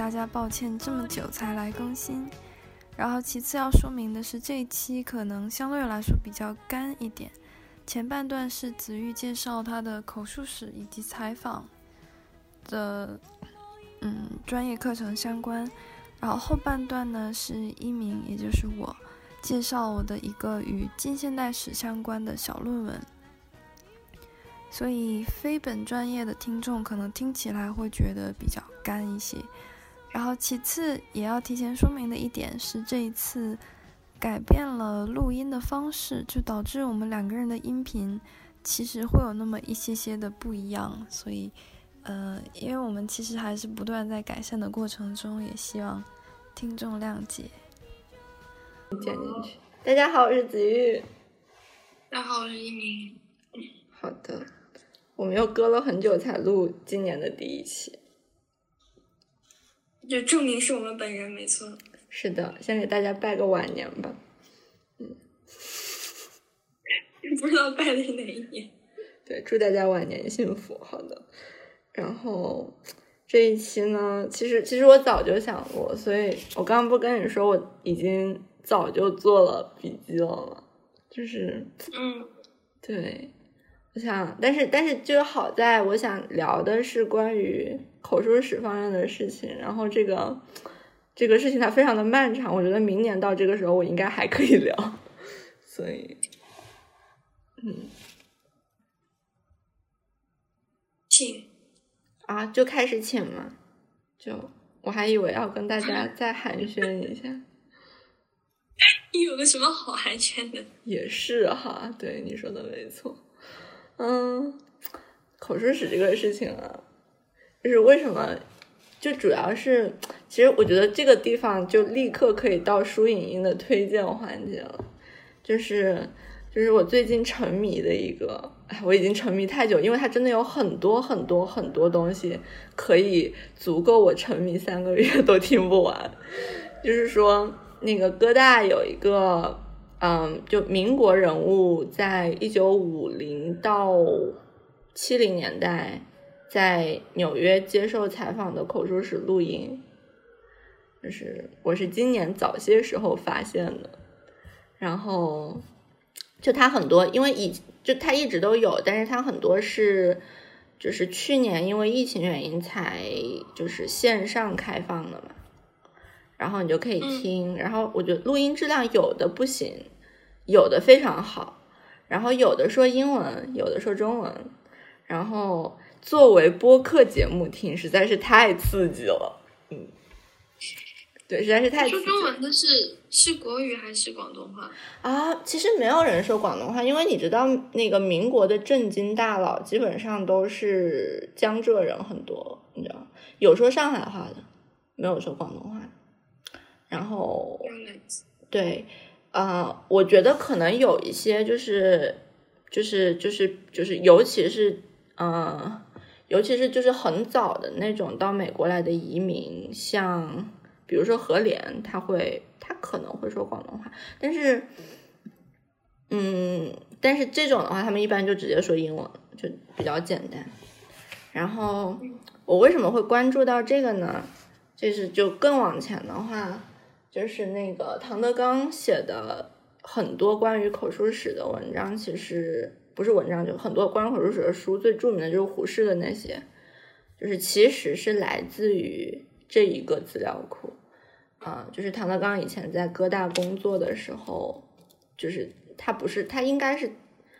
大家抱歉，这么久才来更新。然后其次要说明的是，这一期可能相对来说比较干一点。前半段是子玉介绍他的口述史以及采访的嗯专业课程相关，然后后半段呢是一鸣，也就是我介绍我的一个与近现代史相关的小论文。所以非本专业的听众可能听起来会觉得比较干一些。然后其次也要提前说明的一点是，这一次改变了录音的方式，就导致我们两个人的音频其实会有那么一些些的不一样。所以，呃，因为我们其实还是不断在改善的过程中，也希望听众谅解。剪进去。大家好，我是子玉。大家好，我是一鸣。好的，我们又隔了很久才录今年的第一期。就证明是我们本人没错。是的，先给大家拜个晚年吧。嗯，不知道拜的是哪一年。对，祝大家晚年幸福。好的，然后这一期呢，其实其实我早就想过，所以我刚刚不跟你说我已经早就做了笔记了吗？就是，嗯，对，我想，但是但是就好在我想聊的是关于口述史方面的事情，然后这个这个事情它非常的漫长，我觉得明年到这个时候我应该还可以聊，所以，嗯，请。啊，就开始请嘛，就我还以为要跟大家再寒暄一下，你 有个什么好寒暄的？也是哈，对你说的没错，嗯，口述史这个事情啊。就是为什么？就主要是，其实我觉得这个地方就立刻可以到书影音的推荐环节了。就是，就是我最近沉迷的一个，哎，我已经沉迷太久，因为它真的有很多很多很多东西可以足够我沉迷三个月都听不完。就是说，那个哥大有一个，嗯，就民国人物在一九五零到七零年代。在纽约接受采访的口述史录音，就是我是今年早些时候发现的，然后就它很多，因为以就它一直都有，但是它很多是就是去年因为疫情原因才就是线上开放的嘛，然后你就可以听，然后我觉得录音质量有的不行，有的非常好，然后有的说英文，有的说中文，然后。作为播客节目听实在是太刺激了，嗯，对，实在是太刺激了。说中文的是是国语还是广东话啊？其实没有人说广东话，因为你知道那个民国的政经大佬基本上都是江浙人很多，你知道，有说上海话的，没有说广东话的。然后，对，呃，我觉得可能有一些就是就是就是就是，尤其是嗯。呃尤其是就是很早的那种到美国来的移民，像比如说何莲，他会他可能会说广东话，但是，嗯，但是这种的话，他们一般就直接说英文，就比较简单。然后我为什么会关注到这个呢？就是就更往前的话，就是那个唐德刚写的很多关于口述史的文章，其实。不是文章，就很多关于口述史的书，最著名的就是胡适的那些，就是其实是来自于这一个资料库啊、呃。就是唐德刚以前在哥大工作的时候，就是他不是他应该是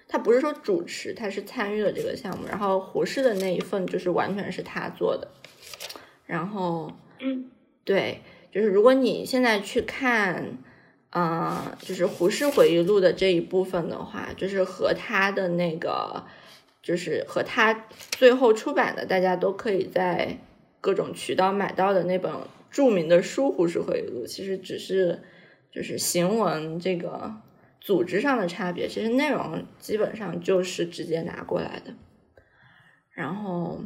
他不是说主持，他是参与了这个项目。然后胡适的那一份就是完全是他做的。然后，嗯，对，就是如果你现在去看。嗯，就是胡适回忆录的这一部分的话，就是和他的那个，就是和他最后出版的，大家都可以在各种渠道买到的那本著名的书《胡适回忆录》，其实只是就是行文这个组织上的差别，其实内容基本上就是直接拿过来的。然后，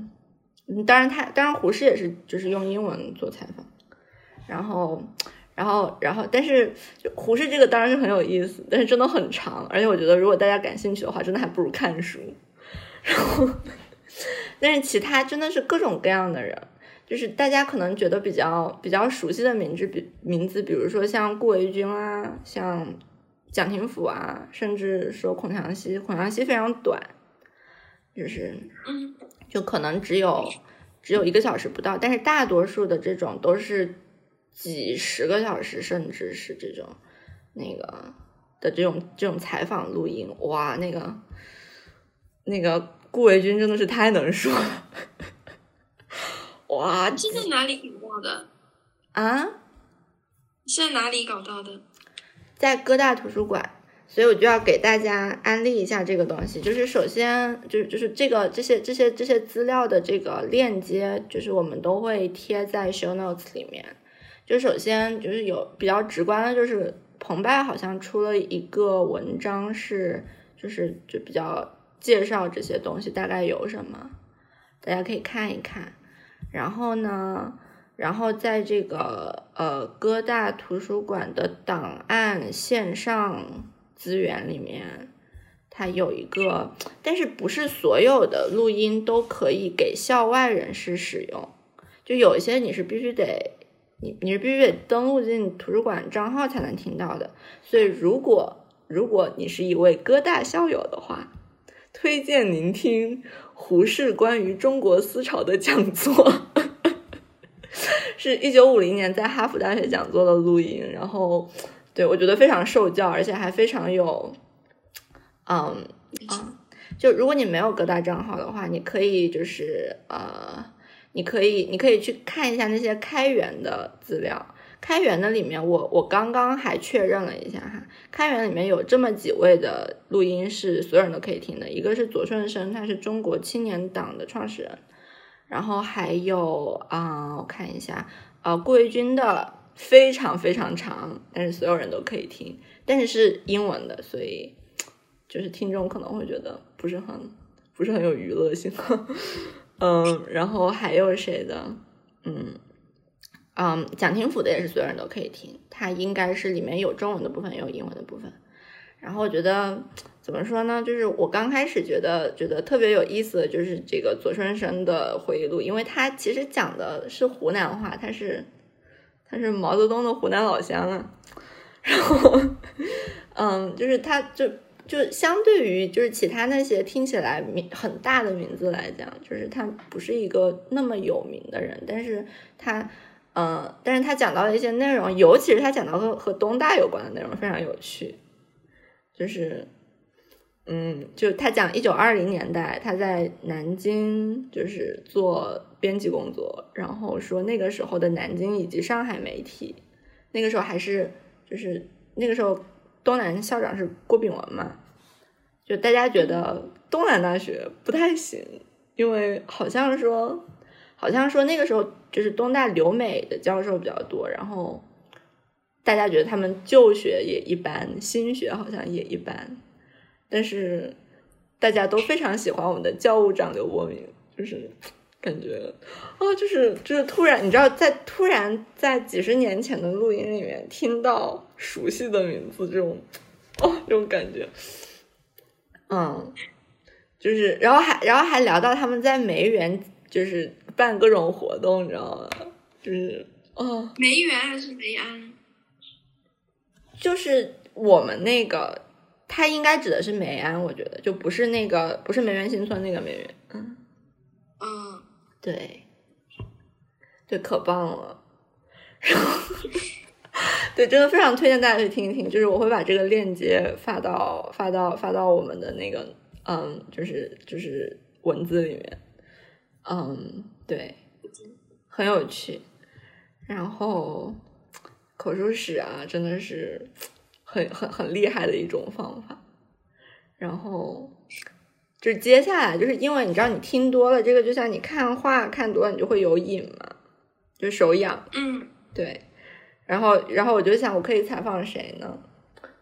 嗯当然他当然胡适也是就是用英文做采访，然后。然后，然后，但是就胡适这个当然是很有意思，但是真的很长，而且我觉得如果大家感兴趣的话，真的还不如看书。然后，但是其他真的是各种各样的人，就是大家可能觉得比较比较熟悉的名字，比名字，比如说像顾维钧啊，像蒋廷甫啊，甚至说孔祥熙，孔祥熙非常短，就是嗯，就可能只有只有一个小时不到，但是大多数的这种都是几十个小时，甚至是这种那个的这种这种采访录音，哇，那个那个顾维钧真的是太能说了，哇是在哪里搞到的？啊！是在哪里搞到的？在哥大图书馆，所以我就要给大家安利一下这个东西。就是首先，就是就是这个这些这些这些资料的这个链接，就是我们都会贴在 show notes 里面。就首先就是有比较直观的，就是澎湃好像出了一个文章是，就是就比较介绍这些东西大概有什么，大家可以看一看。然后呢，然后在这个呃哥大图书馆的档案线上资源里面，它有一个，但是不是所有的录音都可以给校外人士使用，就有一些你是必须得。你你是必须得登录进图书馆账号才能听到的，所以如果如果你是一位哥大校友的话，推荐您听胡适关于中国思潮的讲座，是一九五零年在哈佛大学讲座的录音，然后对我觉得非常受教，而且还非常有，嗯啊，就如果你没有哥大账号的话，你可以就是呃。你可以，你可以去看一下那些开源的资料。开源的里面，我我刚刚还确认了一下哈，开源里面有这么几位的录音是所有人都可以听的。一个是左顺生，他是中国青年党的创始人，然后还有啊，我看一下，呃，顾维钧的非常非常长，但是所有人都可以听，但是是英文的，所以就是听众可能会觉得不是很不是很有娱乐性呵。嗯，然后还有谁的？嗯嗯，蒋廷甫的也是所有人都可以听，他应该是里面有中文的部分，也有英文的部分。然后我觉得怎么说呢？就是我刚开始觉得觉得特别有意思的就是这个左春生的回忆录，因为他其实讲的是湖南话，他是他是毛泽东的湖南老乡啊。然后 嗯，就是他就。就相对于就是其他那些听起来名很大的名字来讲，就是他不是一个那么有名的人，但是他，嗯，但是他讲到的一些内容，尤其是他讲到和和东大有关的内容非常有趣，就是，嗯，就他讲一九二零年代他在南京就是做编辑工作，然后说那个时候的南京以及上海媒体，那个时候还是就是那个时候。东南校长是郭炳文嘛？就大家觉得东南大学不太行，因为好像说，好像说那个时候就是东大留美的教授比较多，然后大家觉得他们旧学也一般，新学好像也一般，但是大家都非常喜欢我们的教务长刘伯明，就是。感觉啊，就是就是突然，你知道，在突然在几十年前的录音里面听到熟悉的名字，这种哦，这种感觉，嗯，就是然后还然后还聊到他们在梅园就是办各种活动，你知道吗？就是哦，梅园还是梅安？就是我们那个，他应该指的是梅安，我觉得就不是那个，不是梅园新村那个梅园。对，对，可棒了。然后，对，真的非常推荐大家去听一听。就是我会把这个链接发到发到发到我们的那个嗯，就是就是文字里面。嗯，对，很有趣。然后口述史啊，真的是很很很厉害的一种方法。然后。就是接下来，就是因为你知道，你听多了，这个就像你看画看多了，你就会有瘾嘛，就手痒。嗯，对。然后，然后我就想，我可以采访谁呢？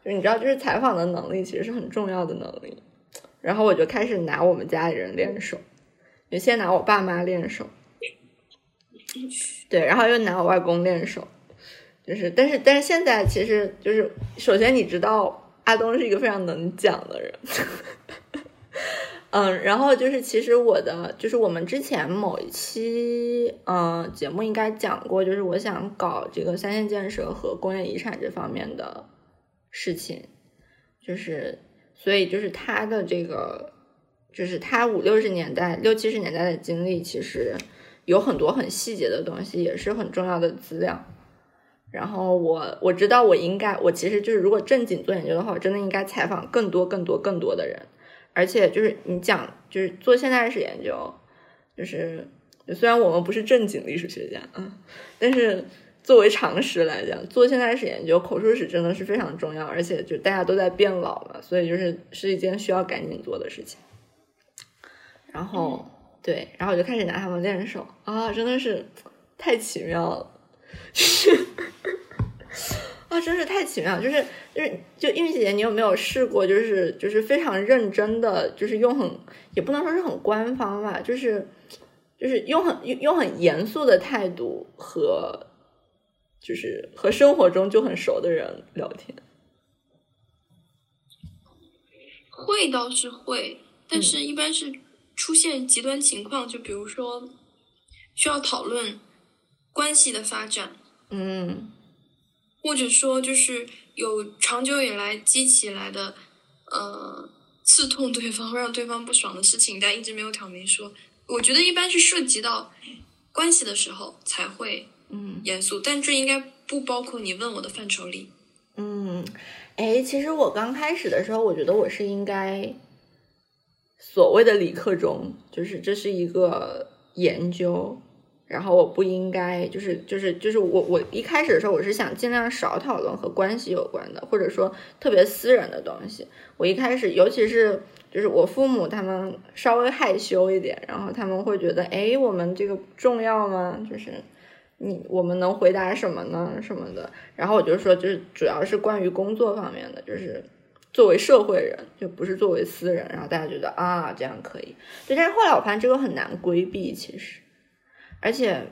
就是你知道，就是采访的能力其实是很重要的能力。然后我就开始拿我们家里人练手，就先拿我爸妈练手，对，然后又拿我外公练手，就是，但是但是现在其实就是，首先你知道阿东是一个非常能讲的人，嗯，然后就是其实我的就是我们之前某一期嗯、节目应该讲过，就是我想搞这个三线建设和工业遗产这方面的事情，就是所以就是他的这个就是他五六十年代六七十年代的经历，其实有很多很细节的东西，也是很重要的资料。然后我我知道我应该，我其实就是如果正经做研究的话，我真的应该采访更多更多更多的人。而且就是你讲，就是做现代史研究，就是虽然我们不是正经历史学家，啊，但是作为常识来讲，做现代史研究，口述史真的是非常重要，而且就大家都在变老了，所以就是是一件需要赶紧做的事情。然后、对，然后我就开始拿他们练手啊，真的是太奇妙了，就 是啊，真是太奇妙了，就是就是就玉米姐姐，你有没有试过，就是就是非常认真的，就是用很也不能说是很官方吧，就是就是用很用用很严肃的态度和就是和生活中就很熟的人聊天。会倒是会，但是一般是出现极端情况，就比如说需要讨论关系的发展，嗯或者说就是有长久以来积起来的呃刺痛对方、让对方不爽的事情，但一直没有挑明说。我觉得一般是涉及到关系的时候才会嗯严肃，但这应该不包括你问我的范畴里。嗯，哎，其实我刚开始的时候，我觉得我是应该所谓的理科中，就是这是一个研究，然后我不应该，就是就是就是我我一开始的时候，我是想尽量少讨论和关系有关的，或者说特别私人的东西。我一开始，尤其是就是我父母他们稍微害羞一点，然后他们会觉得，哎，我们这个重要吗？就是你我们能回答什么呢？什么的。然后我就说，就是主要是关于工作方面的，就是作为社会人，就不是作为私人。然后大家觉得啊，这样可以。对，但是后来我发现这个很难规避，其实，而且，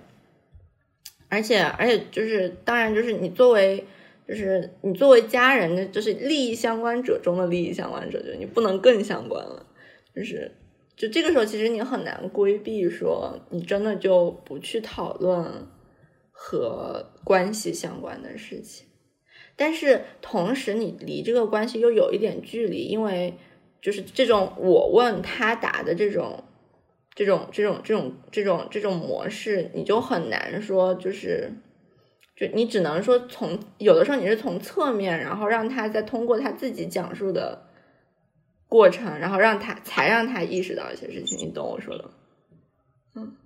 而且，而且就是，当然就是你作为。就是你作为家人的，就是利益相关者中的利益相关者，就你不能更相关了。就是，就这个时候，其实你很难规避说，你真的就不去讨论和关系相关的事情。但是同时，你离这个关系又有一点距离，因为就是这种我问他答的这种、这种、这种、这种、这种、这种模式，你就很难说就是。就你只能说从有的时候你是从侧面，然后让他再通过他自己讲述的过程，然后让他才让他意识到一些事情，你懂我说的吗？嗯，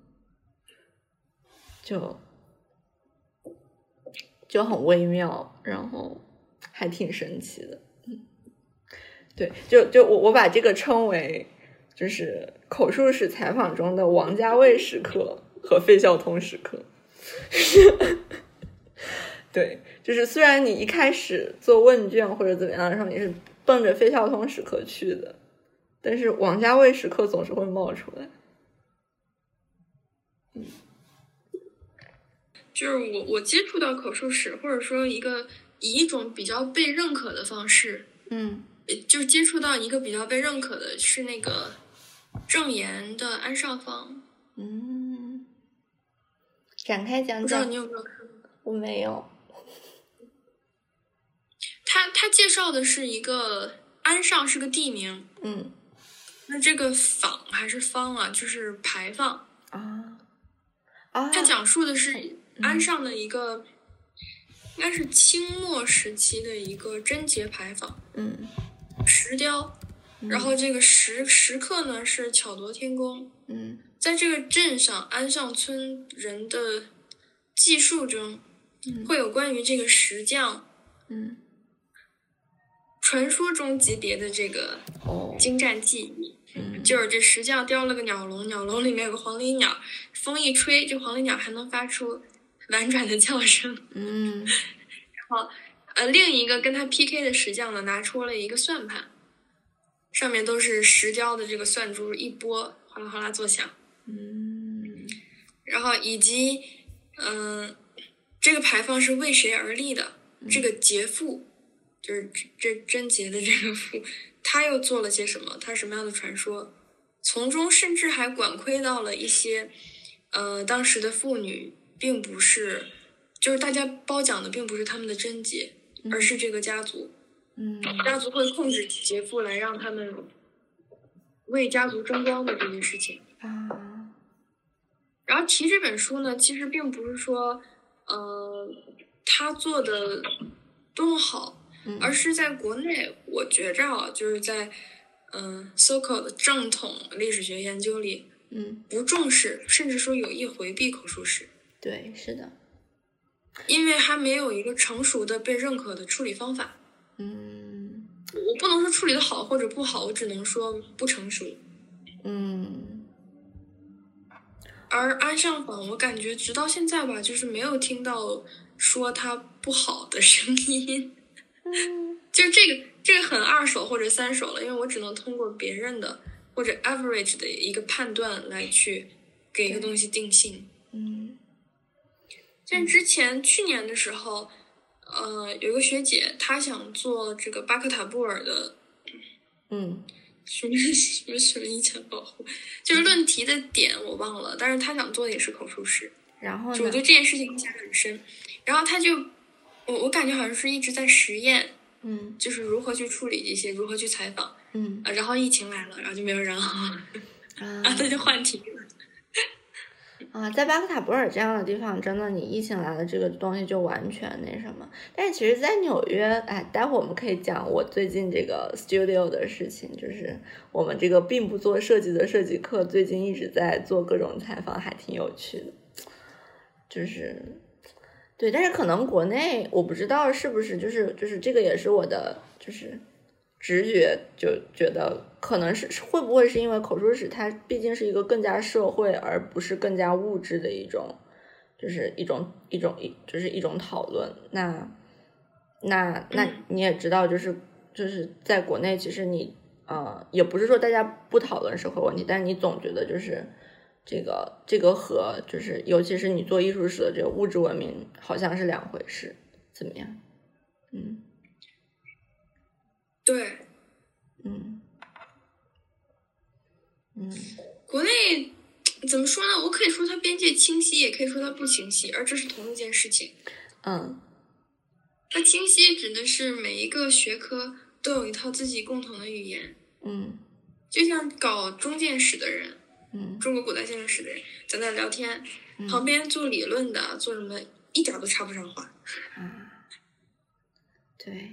就就很微妙，然后还挺神奇的。嗯，对，就就我我把这个称为就是口述史采访中的王家卫时刻和费孝通时刻。对，就是虽然你一开始做问卷或者怎么样的时候，你是奔着费孝通时刻去的，但是王家卫时刻总是会冒出来。嗯就是我我接触到口述史，或者说一个以一种比较被认可的方式，嗯呃就是接触到一个比较被认可的是那个郑岩的《安上方嗯，展开》，讲讲不知道你。有没有看过？我没有。他他介绍的是一个安上是个地名，嗯那这个坊还是方啊，就是牌坊。啊啊，他讲述的是安上的一个，应该是清末时期的一个贞节牌坊，嗯石雕。然后这个石石刻呢是巧夺天工，嗯。在这个镇上安上村人的记述中，会有关于这个石匠嗯。传说中级别的这个哦。精湛技艺。嗯。就是这石匠雕了个鸟笼，鸟笼里面有个黄鹂鸟，风一吹，这黄鹂鸟还能发出婉转的叫声。嗯。然后呃，另一个跟他 PK 的石匠呢，拿出了一个算盘，上面都是石雕的这个算珠，一拨哗啦哗啦作响。嗯然后以及，嗯、这个牌坊是为谁而立的？这个劫富，就是这贞洁的这个富，他又做了些什么？他什么样的传说？从中甚至还管窥到了一些，呃，当时的妇女并不是，就是大家褒奖的并不是他们的贞洁，而是这个家族。嗯。家族会控制杰夫来让他们为家族争光的这件事情。啊，然后提这本书呢，其实并不是说，呃，他做的多么好，嗯。而是在国内，我觉着啊，就是在嗯、so called 正统历史学研究里，嗯，不重视，甚至说有意回避口述史，对，是的，因为还没有一个成熟的被认可的处理方法。嗯我不能说处理的好或者不好，我只能说不成熟。嗯而安上坊，我感觉直到现在吧，就是没有听到说它不好的声音。嗯 就这个这个很二手或者三手了，因为我只能通过别人的或者 average 的一个判断来去给一个东西定性。嗯像之前去年的时候，呃，有一个学姐她想做这个巴克塔布尔的嗯什么什么什么遗产保护，就是论题的点我忘了，但是她想做的也是口述史。然后呢就我对？这件事情印象很深。然后她就，我我感觉好像是一直在实验，嗯就是如何去处理这些，如何去采访嗯啊。然后疫情来了，然后就没有人好，啊 然后他就换题了。啊，在巴克塔布尔这样的地方，真的你疫情来了，这个东西就完全那什么。但是其实，在纽约，哎，待会我们可以讲我最近这个 studio 的事情，就是我们这个并不做设计的设计课，最近一直在做各种采访，还挺有趣的。就是，对，但是可能国内我不知道是不是，就是就是这个也是我的就是直觉就觉得可能是会不会是因为口述史它毕竟是一个更加社会而不是更加物质的一种，就是一种一种一就是一种讨论。那那那你也知道，就是就是在国内，其实你呃也不是说大家不讨论社会问题，但你总觉得就是。这个这个和就是，尤其是你做艺术史的这个物质文明，好像是两回事，怎么样？嗯对，嗯。嗯。国内怎么说呢？我可以说它边界清晰，也可以说它不清晰，而这是同一件事情。嗯。它清晰指的是每一个学科都有一套自己共同的语言，嗯。就像搞中建史的人，嗯。中国古代建筑史的人在那聊天，嗯。旁边做理论的做什么一点都插不上话。嗯，对。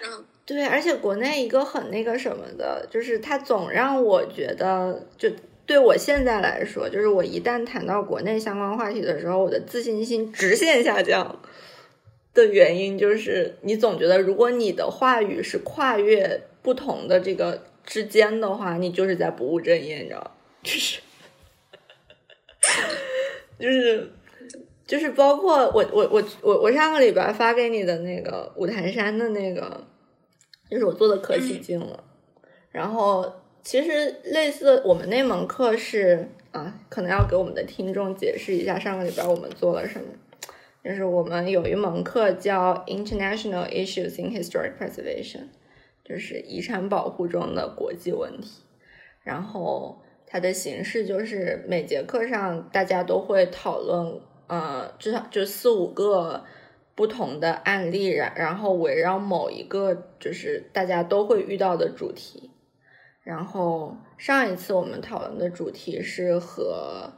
然后对，而且国内一个很那个什么的，就是它总让我觉得，就对我现在来说，就是我一旦谈到国内相关话题的时候，我的自信心直线下降的原因，就是你总觉得，如果你的话语是跨越不同的这个之间的话，你就是在不务正业，你知道？就是就是就是包括我我我我我上个礼拜发给你的那个五台山的那个，就是我做的可起劲了。然后其实类似我们那门课是啊，可能要给我们的听众解释一下上个礼拜我们做了什么。就是我们有一门课叫 International Issues in Historic Preservation，就是遗产保护中的国际问题。然后它的形式就是每节课上大家都会讨论，呃，至少就四五个不同的案例，然然后围绕某一个就是大家都会遇到的主题。然后上一次我们讨论的主题是和，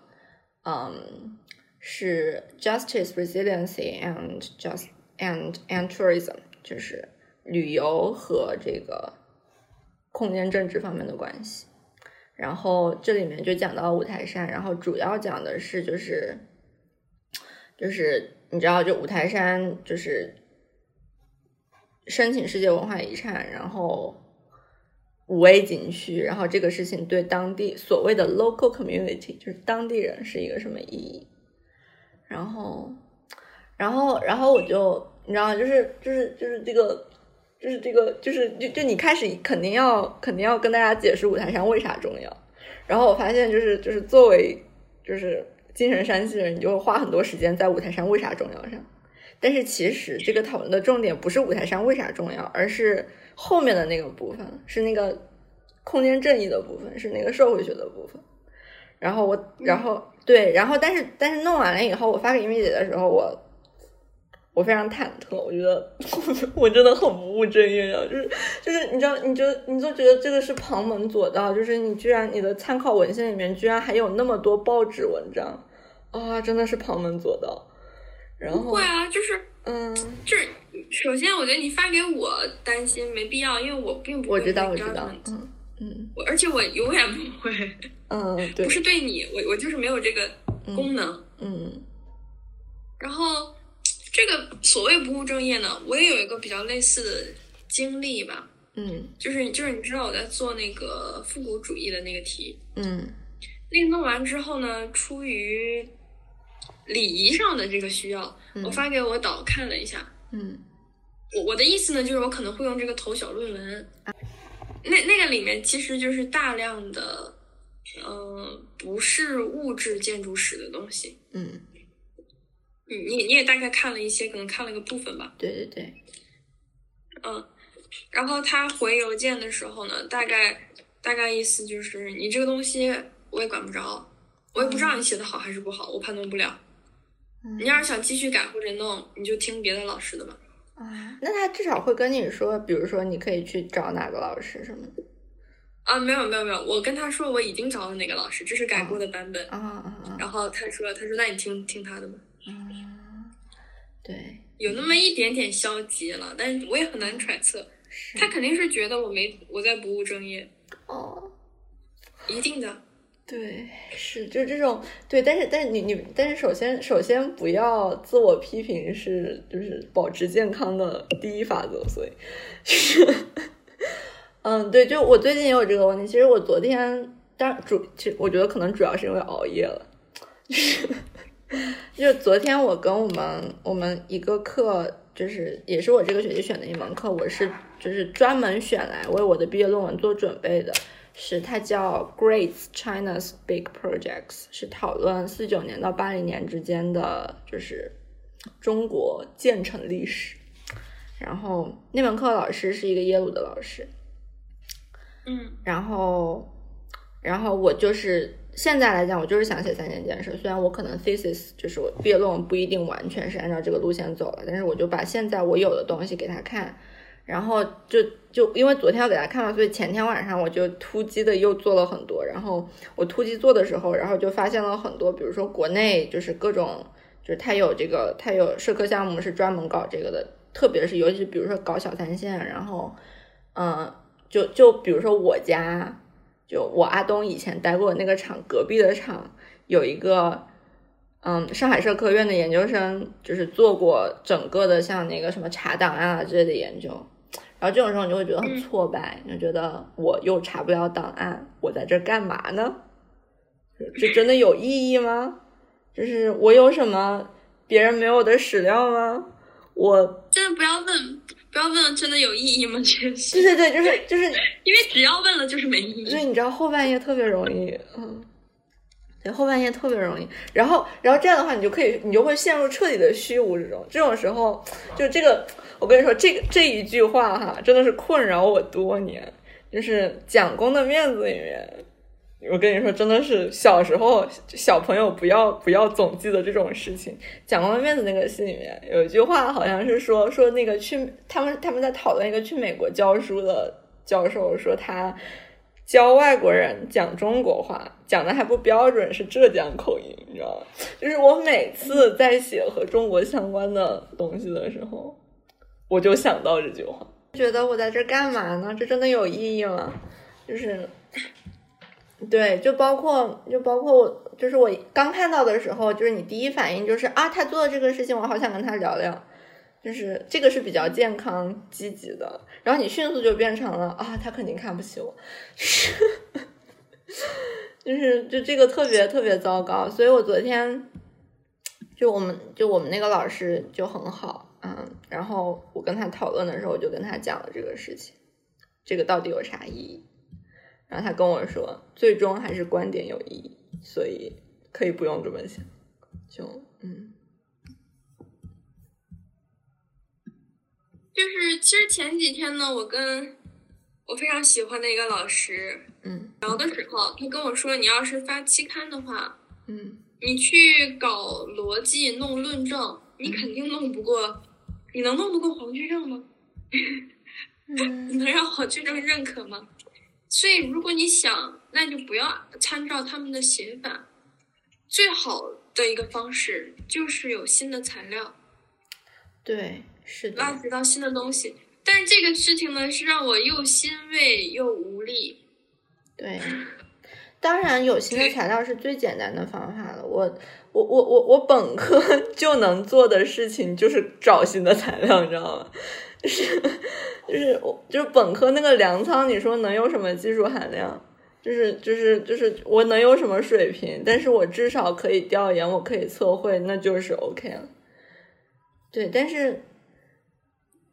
嗯，是 justice, resiliency and just and and tourism，就是旅游和这个空间政治方面的关系。然后这里面就讲到五台山，然后主要讲的是就是就是你知道，就五台山就是申请世界文化遗产，然后五 A 景区，然后这个事情对当地所谓的 local community 就是当地人是一个什么意义？然后，然后，然后我就你知道？就是就是就是这个，就是这个，就是就就你开始肯定要肯定要跟大家解释五台山为啥重要。然后我发现，就是就是作为就是精神山西人，你就会花很多时间在五台山为啥重要上。但是其实这个讨论的重点不是五台山为啥重要，而是后面的那个部分，是那个空间正义的部分，是那个社会学的部分。然后我，然后对，然后但是但是弄完了以后，我发给音薇姐的时候，我我非常忐忑，我觉得我真的很不务正业啊，就是就是你知道，你就你就觉得这个是旁门左道，就是你居然你的参考文献里面居然还有那么多报纸文章啊，真的是旁门左道。然后会啊，就是嗯，就是首先我觉得你发给我担心没必要，因为我并不会我知道我知道嗯嗯我而且我永远不会，嗯，对不，是对你，我我就是没有这个功能。嗯。然后这个所谓不务正业呢，我也有一个比较类似的经历吧，嗯。就是就是你知道我在做那个复古主义的那个题，嗯。那个弄完之后呢，出于礼仪上的这个需要，嗯我发给我导看了一下。嗯我我的意思呢，就是我可能会用这个投小论文，那那个里面其实就是大量的，呃，不是物质建筑史的东西。嗯，你你你也大概看了一些，可能看了个部分吧。对对对，嗯，然后他回邮件的时候呢，大概大概意思就是你这个东西我也管不着，我也不知道你写的好还是不好，我判断不了。你要是想继续改或者弄，你就听别的老师的吧。啊，那他至少会跟你说，比如说你可以去找哪个老师什么的。啊，没有没有没有，我跟他说我已经找了哪个老师，这是改过的版本。啊啊啊然后他说他说那你听听他的吧，嗯！对，有那么一点点消极了，但是我也很难揣测，他肯定是觉得我没我在不务正业，哦，一定的。对，是就这种对，但是但是你你但是首先首先不要自我批评是就是保持健康的第一法则，所以就是嗯对，就我最近也有这个问题。其实我昨天当主其实我觉得可能主要是因为熬夜了，就是就昨天我跟我们我们一个课。就是也是我这个学期选的一门课，我是就是专门选来为我的毕业论文做准备的。是它叫 Great China's Big Projects，是讨论四九年到八零年之间的就是中国建成历史。然后那门课老师是一个耶鲁的老师，嗯然后然后我就是现在来讲，我就是想写三年建设，虽然我可能 thesis 就是我毕业论文不一定完全是按照这个路线走了，但是我就把现在我有的东西给他看。然后就就因为昨天要给他看嘛，所以前天晚上我就突击的又做了很多。然后我突击做的时候，然后就发现了很多，比如说国内就是各种，就是他有这个，他有社科项目是专门搞这个的，特别是尤其是比如说搞小三线，然后嗯，就就比如说我家，就我阿东以前待过那个厂隔壁的厂有一个。嗯，上海社科院的研究生就是做过整个的像那个什么查档案啊之类的研究，然后这种时候你就会觉得很挫败，你就觉得我又查不了档案，我在这儿干嘛呢？这真的有意义吗？就是我有什么别人没有的史料吗？我真的不要问，不要问，真的有意义吗？这件对，对对，就是就是，因为只要问了就是没意义。所以你知道后半夜特别容易，嗯。对，后半夜特别容易，然后，然后这样的话，你就可以，你就会陷入彻底的虚无之中。这种时候，就这个，我跟你说，这个这一句话哈，真的是困扰我多年。就是蒋公的面子里面，我跟你说，真的是小时候小朋友不要不要总记得这种事情。蒋公的面子那个戏里面有一句话，好像是说说那个去他们他们在讨论一个去美国教书的教授，说他。教外国人讲中国话，讲的还不标准，是浙江口音，你知道吗？就是我每次在写和中国相关的东西的时候，我就想到这句话，觉得我在这干嘛呢？这真的有意义吗？就是，对，就包括就包括我，就是我刚看到的时候，就是你第一反应就是啊，他做的这个事情，我好想跟他聊聊。就是这个是比较健康积极的，然后你迅速就变成了啊，他肯定看不起我，就是就这个特别特别糟糕，所以我昨天就我们就我们那个老师就很好，嗯，然后我跟他讨论的时候，我就跟他讲了这个事情，这个到底有啥意义？然后他跟我说，最终还是观点有意义，所以可以不用这么想。就嗯，就是其实前几天呢，我跟我非常喜欢的一个老师嗯聊的时候，他跟我说，你要是发期刊的话，嗯你去搞逻辑、弄论证，你肯定弄不过，你能弄得过黄居正吗？你 嗯能让黄居正认可吗？所以，如果你想，那就不要参照他们的写法。最好的一个方式就是有新的材料，对，是挖，掘到新的东西。但是这个事情呢，是让我又欣慰又无力。对。当然，有新的材料是最简单的方法了。我我我我我本科 就能做的事情就是找新的材料，你知道吗？就 是就是我就是本科那个粮仓，你说能有什么技术含量？就是就是就是我能有什么水平？但是我至少可以调研，我可以测绘，那就是 OK 了。对，但是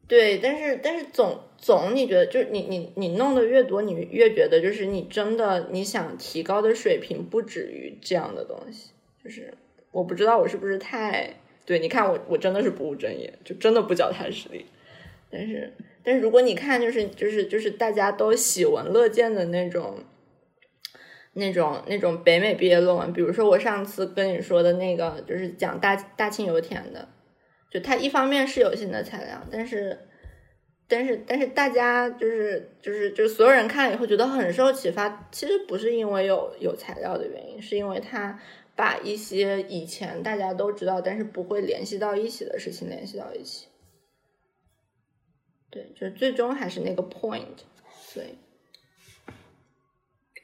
对，但是但是总总你觉得就是你你你弄的越多，你越觉得就是你真的你想提高的水平不止于这样的东西。就是我不知道我是不是太对，你看我我真的是不务正业，就真的不脚踏实地。但是但是如果你看就是就是就是大家都喜闻乐见的那种。那种那种北美毕业论文，比如说我上次跟你说的那个，就是讲大大庆油田的，就它一方面是有新的材料，但是，但是但是大家就是就是就是所有人看了以后觉得很受启发，其实不是因为有有材料的原因，是因为它把一些以前大家都知道但是不会联系到一起的事情联系到一起。对，就是最终还是那个 point，所以，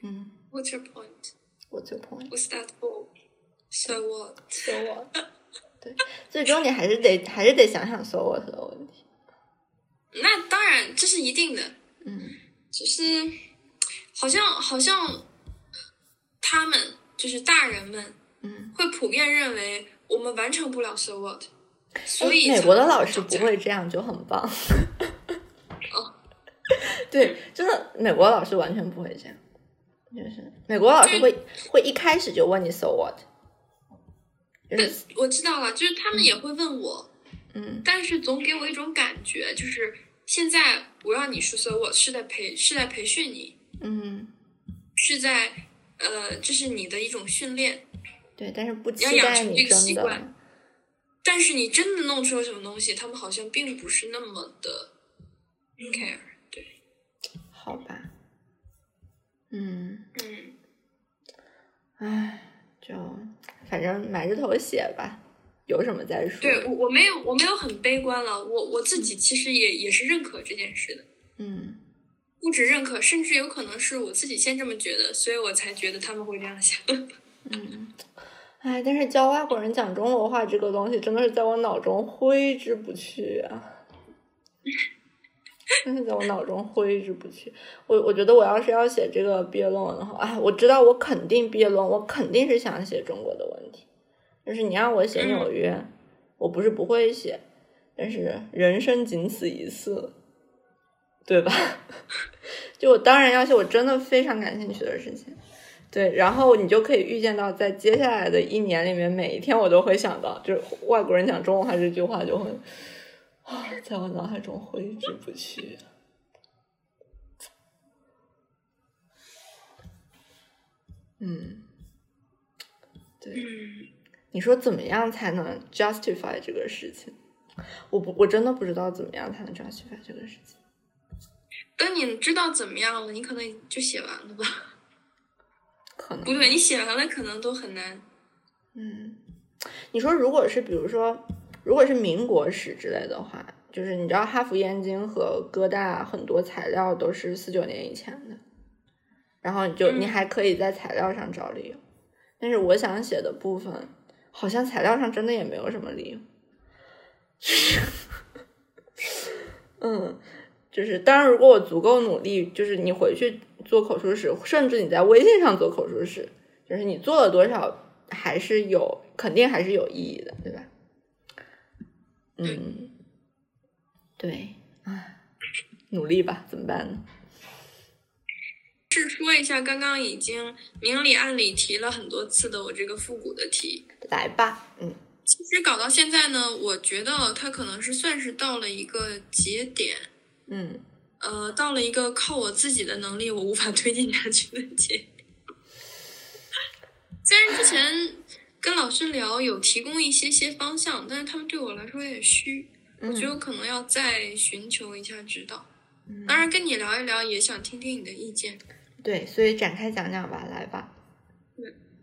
嗯 What's your point?，what's your point？What's that for? So what? so what？对，最终你还是得还是得想想 so what 的问题。那当然，这是一定的。嗯只是好像好像他们就是大人们嗯，会普遍认为我们完成不了 so what，所以哎美国的老师不会这样，就很棒。哦，对，真的，美国老师完全不会这样，就是美国老师会会一开始就问你 so what，就是我知道了，就是他们也会问我，嗯。但是总给我一种感觉，就是现在我让你说 so what 是在培是在培训你，嗯，是在呃，这是你的一种训练。对，但是不要养成这个期待你真的习惯，但是你真的弄出了什么东西，他们好像并不是那么的 care。对，好吧，嗯，嗯，唉，就反正埋着头写吧，有什么再说。对我我没有我没有很悲观了，我我自己其实也也是认可这件事的，嗯不止认可，甚至有可能是我自己先这么觉得，所以我才觉得他们会这样想。嗯，哎，但是教外国人讲中国话这个东西，真的是在我脑中挥之不去啊。真是在我脑中挥之不去。我我觉得我要是要写这个毕业论文的话，哎，我知道我肯定毕业论文，我肯定是想写中国的问题。就是你让我写纽约，我不是不会写，但是人生仅此一次，对吧？就我当然要写我真的非常感兴趣的事情。对，然后你就可以预见到，在接下来的一年里面，每一天我都会想到，就是外国人讲中国话这句话就会啊，在我脑海中挥之不去。嗯，对，嗯，你说怎么样才能 justify 这个事情？我不，我真的不知道怎么样才能 justify 这个事情。等你知道怎么样了，你可能就写完了吧？可能不对，你写完了可能都很难。嗯，你说如果是比如说，如果是民国史之类的话，就是你知道哈佛燕京和哥大很多材料都是四九年以前的，然后你就、嗯你还可以在材料上找理由，但是我想写的部分，好像材料上真的也没有什么理由。嗯，就是当然，如果我足够努力，就是你回去做口述史，甚至你在微信上做口述史，就是你做了多少，还是有肯定还是有意义的，对吧？嗯对，唉，努力吧，怎么办呢？是说一下刚刚已经明里暗里提了很多次的我这个复古的题。来吧，嗯其实搞到现在呢，我觉得它可能是算是到了一个节点，嗯呃，到了一个靠我自己的能力我无法 推进下去的节点。虽然之前跟老师聊有提供一些些方向，但是他们对我来说有点虚，我觉得我可能要再寻求一下指导。嗯当然，跟你聊一聊，也想听听你的意见。对，所以展开讲讲吧，来吧。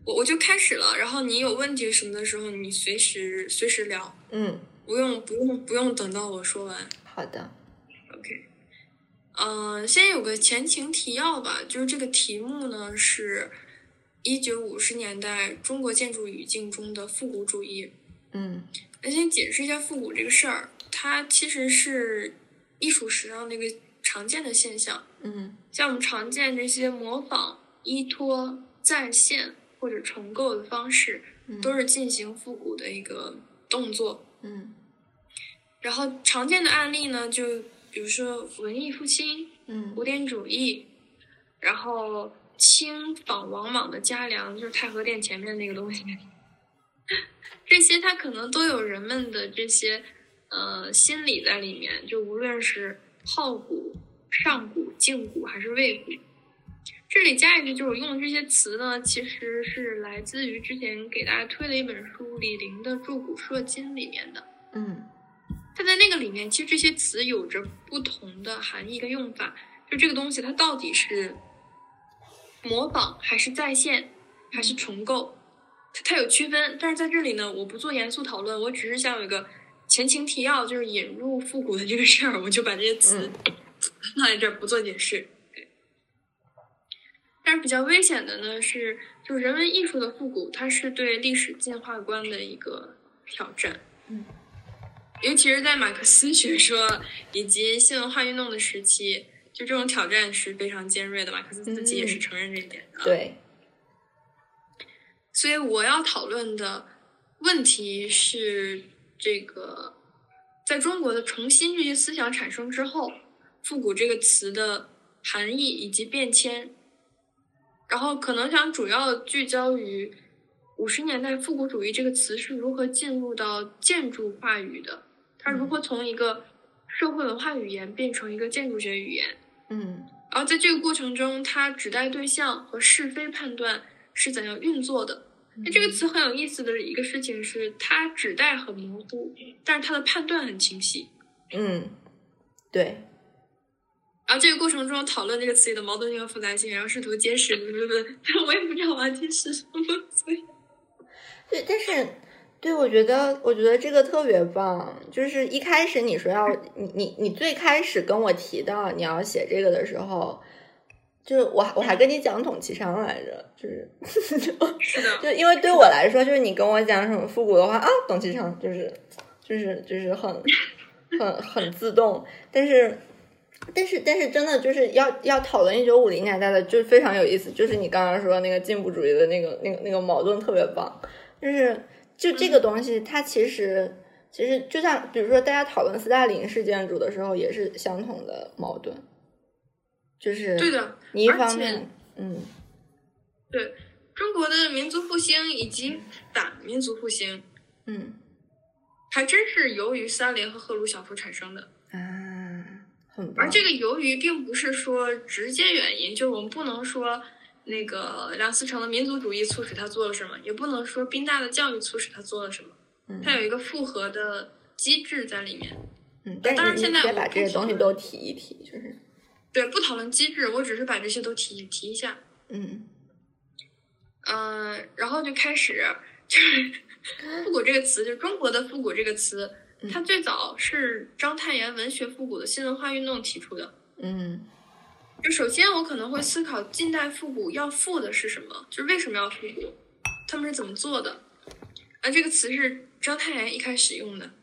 我我就开始了，然后你有问题什么的时候，你随时随时聊，嗯，不用不用不用等到我说完。好的，OK，嗯、先有个前情提要吧，就是这个题目呢是一九五十年代中国建筑语境中的复古主义。嗯那先解释一下复古这个事儿，它其实是艺术史上的一个常见的现象。嗯像我们常见这些模仿、依托、再现或者重构的方式，都是进行复古的一个动作。嗯然后常见的案例呢，就比如说文艺复兴、嗯古典主义，然后轻仿王莽的嘉良，就是太和殿前面那个东西，这些它可能都有人们的这些呃心理在里面，就无论是好古、上古、敬古还是畏古。这里加一句，就是我用的这些词呢，其实是来自于之前给大家推的一本书李陵的《注古说今》里面的。嗯它在那个里面，其实这些词有着不同的含义跟用法。就这个东西，它到底是模仿还是再现还是重构，它它有区分。但是在这里呢，我不做严肃讨论，我只是想有一个前情提要，就是引入复古的这个事儿，我就把这些词 放在这儿不做解释。对但是比较危险的呢是，就是人文艺术的复古，它是对历史进化观的一个挑战。嗯尤其是在马克思学说以及新文化运动的时期，就这种挑战是非常尖锐的。嘛。可是自己也是承认这一点的。，对，所以我要讨论的问题是这个，在中国的重新这些思想产生之后，复古这个词的含义以及变迁，然后可能想主要聚焦于五十年代复古主义这个词是如何进入到建筑话语的，它如何从一个社会文化语言变成一个建筑学语言。嗯然后在这个过程中，它指代对象和是非判断是怎样运作的。那这个词很有意思的一个事情是，它指代很模糊，但是它的判断很清晰。嗯，对，然后这个过程中讨论这个词语的矛盾性和复杂性，然后试图揭示，不不不，我也不知道我要揭示什么，所以对，但是对我觉得，我觉得这个特别棒。就是一开始你说要你你你最开始跟我提到你要写这个的时候，就是我我还跟你讲董其昌来着，就是 是的，就因为对我来说，就是你跟我讲什么复古的话啊，董其昌就是就是就是很 很很自动，但是。但是，但是，真的就是要要讨论一九五零年代的，就非常有意思。就是你刚刚说那个进步主义的那个、那个、那个矛盾特别棒。就是就这个东西，它其实其实就像比如说大家讨论斯大林式建筑的时候，也是相同的矛盾。就是对的。你一方面，嗯对中国的民族复兴以及反民族复兴，嗯还真是由于斯大林和赫鲁晓夫产生的。啊，很棒。而这个由于并不是说直接原因，就是我们不能说那个梁思成的民族主义促使他做了什么，也不能说宾大的教育促使他做了什么，嗯它有一个复合的机制在里面。嗯，但当然现在我把这些东西都提一提，就是对，不讨论机制，我只是把这些都提提一下。嗯嗯、然后就开始就是复古这个词，就中国的复古这个词，它最早是章太炎文学复古的新文化运动提出的。嗯就首先，我可能会思考近代复古要复的是什么，就是为什么要复古，他们是怎么做的。啊，这个词是章太炎一开始用的，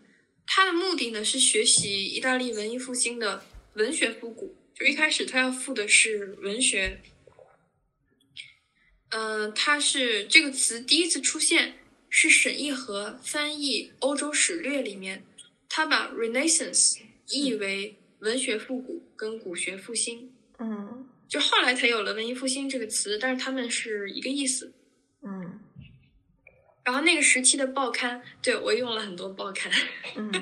他的目的呢是学习意大利文艺复兴的文学复古，就一开始他要复的是文学。嗯、它是这个词第一次出现是沈义和翻译《欧洲史略》里面，他把 Renaissance 译为文学复古跟古学复兴，嗯就后来才有了文艺复兴这个词，但是他们是一个意思。嗯然后那个时期的报刊，对我用了很多报刊，嗯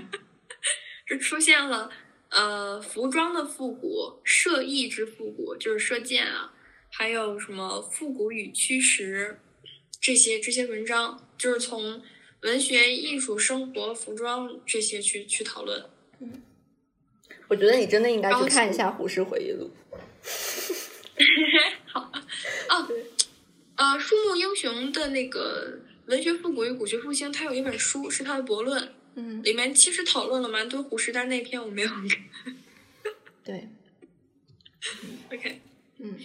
就出现了呃服装的复古、射艺之复古，就是射箭啊，还有什么复古与驱使这些这些文章，就是从文学、艺术、生活、服装这些去去讨论。嗯我觉得你真的应该去看一下《胡适回忆录》。呃，树木英雄的那个文学复古与古学复兴，它有一本书是他的博论，嗯，里面其实讨论了蛮多胡适，但那篇我没有看。对，OK，嗯。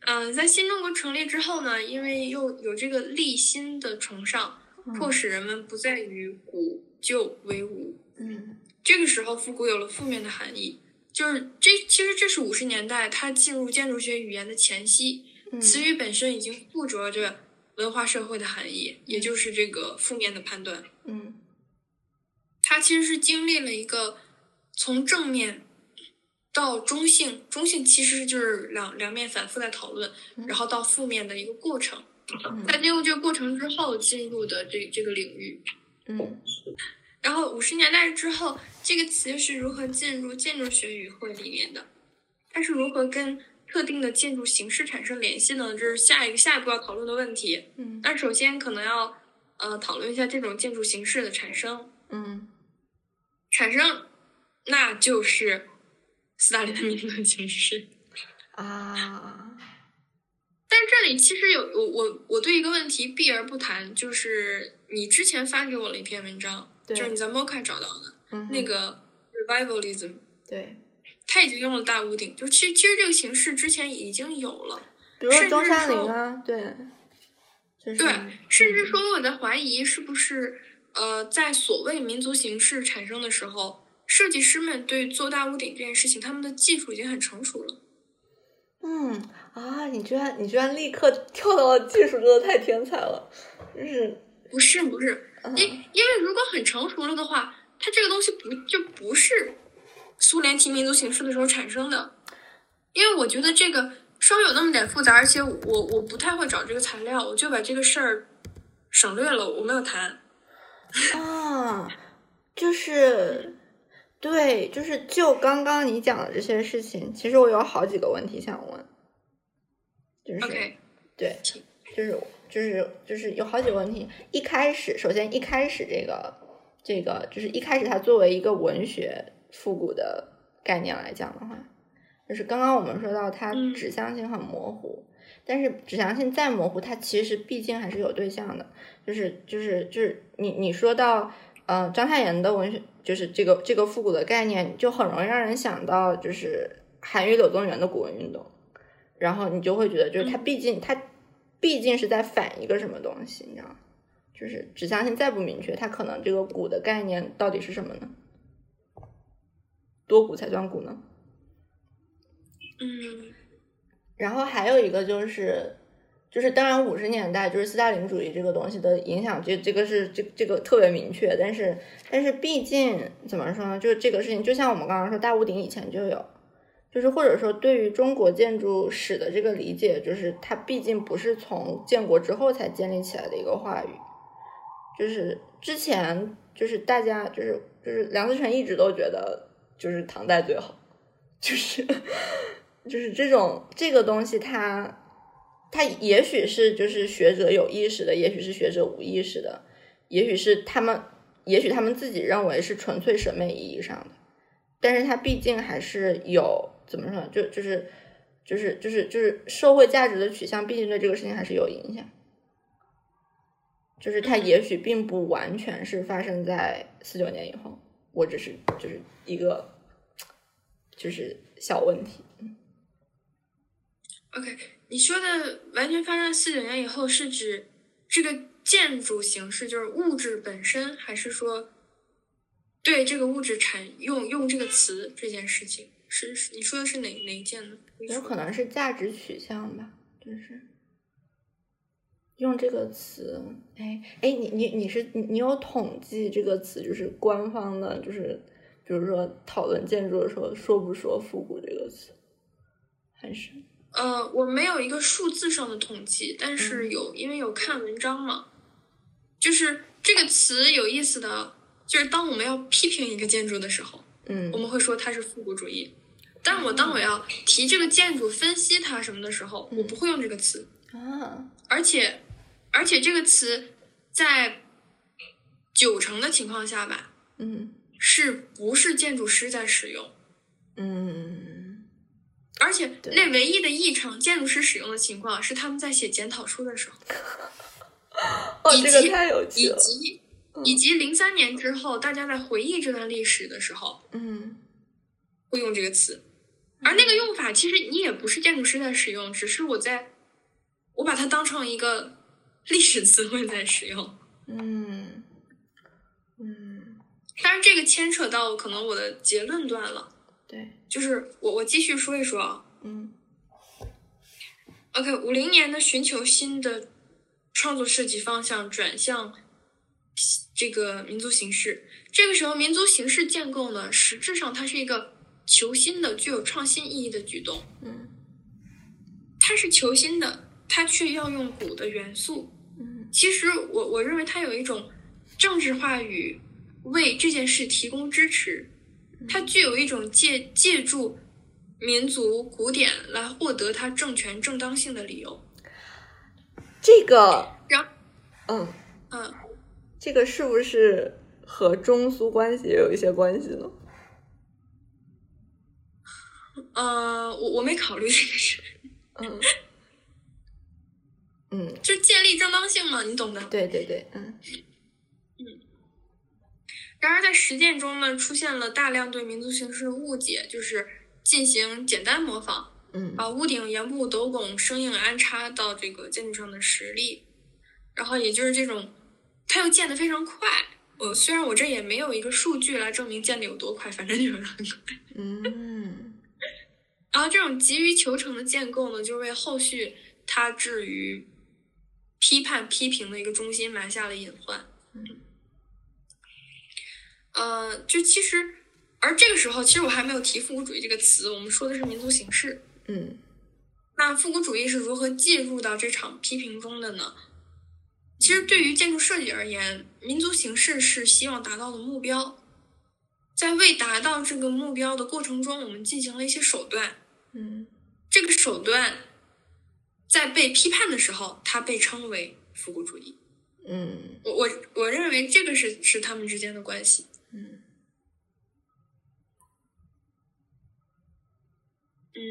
嗯、在新中国成立之后呢，因为又有这个立新的崇尚，迫使人们不再与古旧为伍。嗯。这个时候，复古有了负面的含义，就是这其实这是五十年代它进入建筑学语言的前夕，嗯。词语本身已经附着着文化社会的含义，也就是这个负面的判断。嗯。它其实是经历了一个从正面到中性，中性其实就是两两面反复在讨论，然后到负面的一个过程。在进入这个过程之后，进入的这这个领域，嗯然后五十年代之后，这个词是如何进入建筑学语汇里面的？它是如何跟特定的建筑形式产生联系呢？这是下一个下一步要讨论的问题。嗯那首先可能要呃讨论一下这种建筑形式的产生。嗯产生，那就是斯大林的民族形式。啊，但是这里其实有我我我对一个问题避而不谈，就是你之前发给我了一篇文章，对就是你在 Mocha 找到的嗯那个 revivalism，对，他已经用了大屋顶，就其实其实这个形式之前已经有了，比如说中山陵啊，对，就是对，甚至说我在怀疑是不是呃在所谓民族形式产生的时候，设计师们对做大屋顶这件事情，他们的技术已经很成熟了。嗯啊，你居然你居然立刻跳到了技术，真的太天才了，就是不是不是，因因为如果很成熟了的话，它这个东西不就不是苏联提民族形式的时候产生的，因为我觉得这个稍微有那么点复杂，而且我我不太会找这个材料，我就把这个事儿省略了，我没有谈。啊，就是对，就是就刚刚你讲的这些事情，其实我有好几个问题想问，就是对，就是就是就是有好几个问题。一开始，首先一开始这个这个就是一开始它作为一个文学复古的概念来讲的话，就是刚刚我们说到它嗯指向性很模糊，但是指向性再模糊，它其实毕竟还是有对象的。就是就是就是你你说到呃章太炎的文学，就是这个这个复古的概念，就很容易让人想到就是韩愈柳宗元的古文运动。然后你就会觉得，就是它毕竟它毕竟是在反一个什么东西，你知道吗？就是指向性再不明确，它可能这个股的概念到底是什么呢？多股才算股呢？嗯然后还有一个就是，就是当然五十年代就是斯大林主义这个东西的影响，这这个是这这个特别明确，但是但是毕竟怎么说呢？就是这个事情，就像我们刚刚说，大屋顶以前就有，就是或者说对于中国建筑史的这个理解，就是它毕竟不是从建国之后才建立起来的一个话语，就是之前就是大家就是就是梁思成一直都觉得就是唐代最好，就是。就是这种这个东西它，它也许是就是学者有意识的，也许是学者无意识的，也许是他们，也许他们自己认为是纯粹审美意义上的，但是它毕竟还是有怎么说呢？就就是就是就是就是社会价值的取向，毕竟对这个事情还是有影响。就是它也许并不完全是发生在四九年以后，我只是就是一个就是小问题。OK，你说的完全发生在四九年以后，是指这个建筑形式，就是物质本身，还是说对这个物质产用用这个词这件事情？是是你说的是哪哪一件呢？有可能是价值取向吧，就是用这个词，哎哎，你你你是你你有统计这个词，就是官方的，就是比如说讨论建筑的时候，说不说“复古”这个词？还是呃，我没有一个数字上的统计，但嗯是有，因为有看文章嘛，就是这个词有意思的，就是当我们要批评一个建筑的时候，嗯我们会说它是复古主义。但我当我要提这个建筑、分析它什么的时候，我不会用这个词，啊。而且，而且这个词在九成的情况下吧，嗯。是不是建筑师在使用？嗯。而且那唯一的异常，建筑师使用的情况是他们在写检讨书的时候，哦，以及这个太有趣以。及以及零三年之后，大家在回忆这段历史的时候嗯。会用这个词，而那个用法其实你也不是建筑师在使用，只是我在我把它当成一个 历史词汇在使用。嗯嗯，当然，这个牵扯到可能我的结论断了，对，就是我我继续说一说啊。嗯 OK，五零年的寻求新的创作设计方向，转向这个民族形式。这个时候，民族形式建构呢，实质上它是一个求新的、具有创新意义的举动。嗯它是求新的，它却要用古的元素。嗯其实我我认为它有一种政治话语为这件事提供支持，它具有一种借借助民族古典来获得它政权正当性的理由。这个然后，嗯，嗯，这个是不是和中苏关系也有一些关系呢？呃，我我没考虑这个事，嗯 嗯，就建立正当性嘛，你懂的。对对对，嗯嗯然而在实践中呢，出现了大量对民族形式的误解，就是进行简单模仿，嗯把屋顶、檐部、斗拱生硬安插到这个建筑上的实例，然后也就是这种，它又建得非常快。我虽然我这也没有一个数据来证明建的有多快，反正就是很快。嗯然后这种急于求成的建构呢，就为后续它至于批判批评的一个中心埋下了隐患。嗯呃，就其实，而这个时候，其实我还没有提复古主义这个词，我们说的是民族形式。嗯那复古主义是如何介入到这场批评中的呢？其实对于建筑设计而言，民族形式是希望达到的目标，在未达到这个目标的过程中，我们进行了一些手段。嗯这个手段在被批判的时候，它被称为复古主义。嗯我我我认为这个是是他们之间的关系。嗯嗯，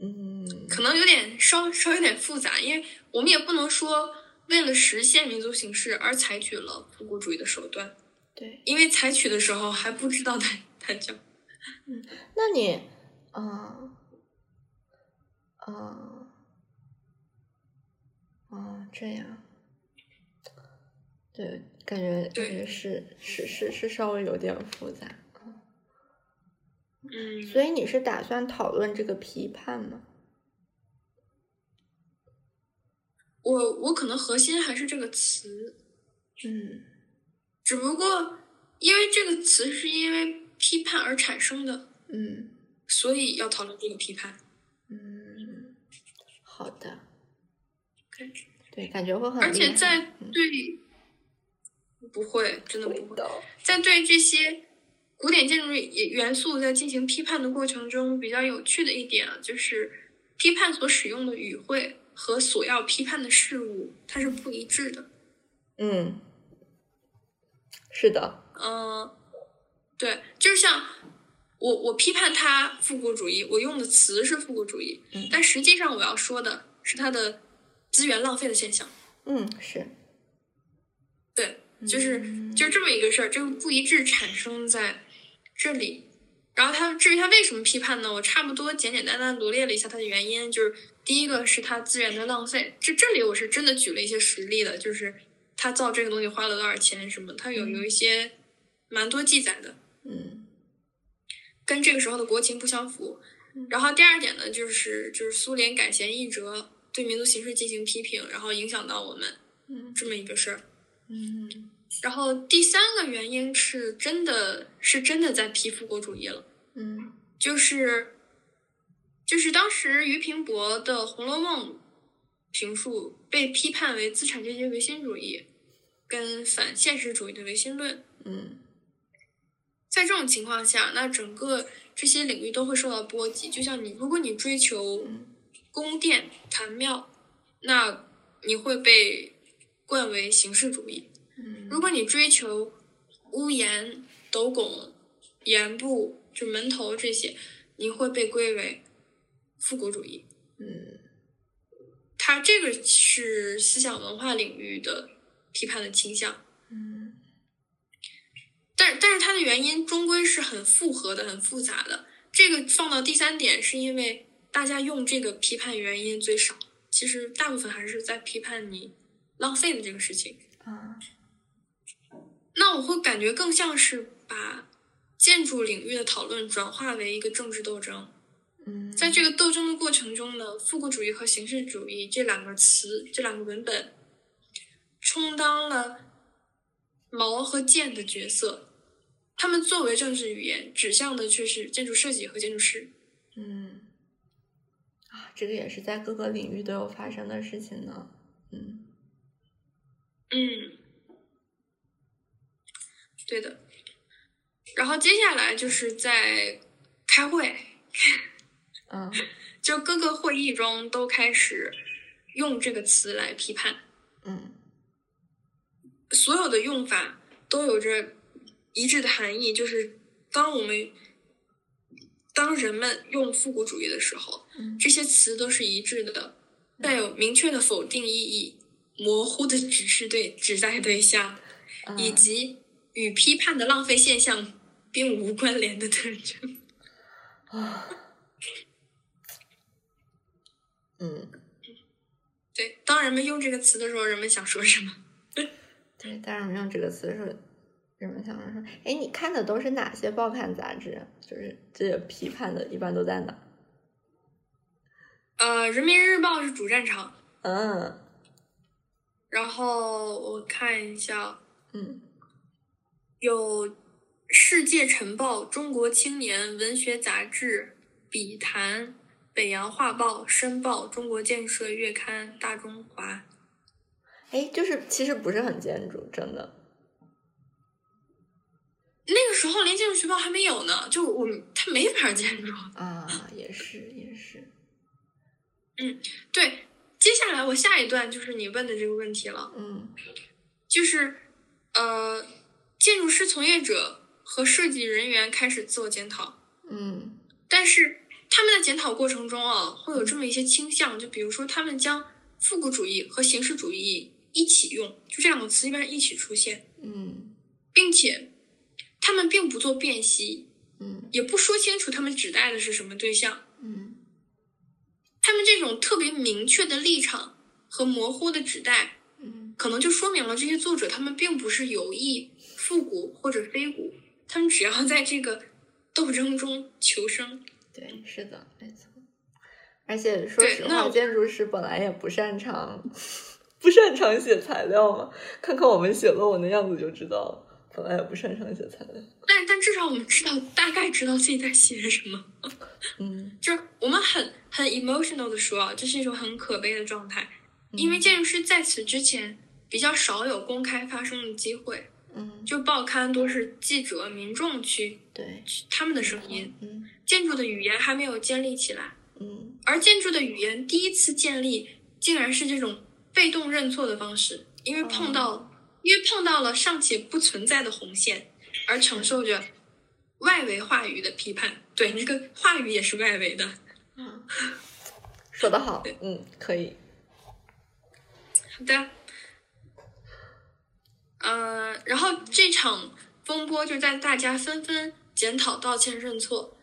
嗯可能有点稍稍有点复杂，因为我们也不能说为了实现民族形式而采取了复古主义的手段，对。因为采取的时候还不知道它它叫嗯那你，啊啊啊，这样，对，感觉感对觉是是是是稍微有点复杂。嗯，所以你是打算讨论这个批判吗？我我可能核心还是这个词，嗯只不过因为这个词是因为批判而产生的，嗯所以要讨论这个批判。嗯，好的，感觉，对，感觉会很而且在嗯对不会，真的不会。会，在对这些古典建筑元素在进行批判的过程中，比较有趣的一点啊，就是批判所使用的语汇和所要批判的事物，它是不一致的。嗯，是的，嗯、对，就像我我批判他复古主义，我用的词是复古主义，嗯但实际上我要说的是它的资源浪费的现象。嗯是，对，就是就这么一个事儿，这个不一致产生在这里。然后他至于他为什么批判呢？我差不多简简单单罗列了一下他的原因，就是第一个是他资源的浪费，这这里我是真的举了一些实例的，就是他造这个东西花了多少钱什么，他有有一些蛮多记载的，嗯跟这个时候的国情不相符。然后第二点呢，就是就是苏联改弦易辙，对民族形式进行批评，然后影响到我们嗯这么一个事儿。嗯然后第三个原因是真的是真的在批复国主义了，嗯就是就是当时俞平伯的《红楼梦》评述被批判为资产阶级唯心主义，跟反现实主义的唯心论。嗯在这种情况下，那整个这些领域都会受到波及。就像你，如果你追求宫殿、坛庙，那你会被冠为形式主义；嗯如果你追求屋檐、斗拱、檐部、就门头这些，你会被归为复古主义。嗯它这个是思想文化领域的批判的倾向。嗯但但是它的原因终归是很复合的、很复杂的。这个放到第三点，是因为大家用这个批判原因最少，其实大部分还是在批判你浪费的这个事情。啊那我会感觉更像是把建筑领域的讨论转化为一个政治斗争。嗯，在这个斗争的过程中呢，复古主义和形式主义这两个词、这两个文本，充当了矛和剑的角色。他们作为政治语言，指向的却是建筑设计和建筑师。嗯啊，这个也是在各个领域都有发生的事情呢。嗯嗯，对的。然后接下来就是在开会，嗯 就各个会议中都开始用这个词来批判。嗯所有的用法都有着一致的含义，就是当我们当人们用复古主义的时候，嗯这些词都是一致的，带有明确的否定意义、模糊的指示对指代对象，嗯以及与批判的浪费现象并无关联的特征。啊 嗯，对，当人们用这个词的时候，人们想说什么？对，当人们用这个词的时候，人们想着说，哎，你看的都是哪些报刊杂志啊？就是这些批判的，一般都在哪？呃，《人民日报》是主战场，嗯然后我看一下，嗯有《世界晨报》《中国青年》《文学杂志》《笔谈》《北洋画报》《申报》《中国建设月刊》《大中华》。哎，就是其实不是很建筑，真的。那个时候连建筑学报还没有呢，就我们他没法建筑。啊，也是也是，嗯对，接下来我下一段就是你问的这个问题了，嗯就是呃，建筑师从业者和设计人员开始自我检讨。嗯但是他们在检讨过程中啊，会有这么一些倾向，就比如说他们将复古主义和形式主义一起用，就这两个词一般一起出现，嗯并且他们并不做辨析，嗯也不说清楚他们指代的是什么对象。嗯他们这种特别明确的立场和模糊的指代，嗯可能就说明了这些作者他们并不是有意复古或者非古，他们只要在这个斗争中求生。对，是的，没错。而且说实话，建筑师本来也不擅长，不擅长写材料嘛。看看我们写论文的样子就知道了，本来也不擅长写材料。但但至少我们知道大概知道自己在写什么。嗯 就是我们很很 emotional 的说啊，这是一种很可悲的状态，因为建筑师在此之前比较少有公开发声的机会，嗯，就报刊都是记者、民众去对，他们的声音，嗯建筑的语言还没有建立起来，嗯而建筑的语言第一次建立，竟然是这种被动认错的方式，因为碰到，因为碰到了尚且不存在的红线，而承受着外围话语的批判。对，那个话语也是外围的。嗯，说得好，嗯，可以。好的，呃，然后这场风波就在大家纷纷检讨、道歉、认错，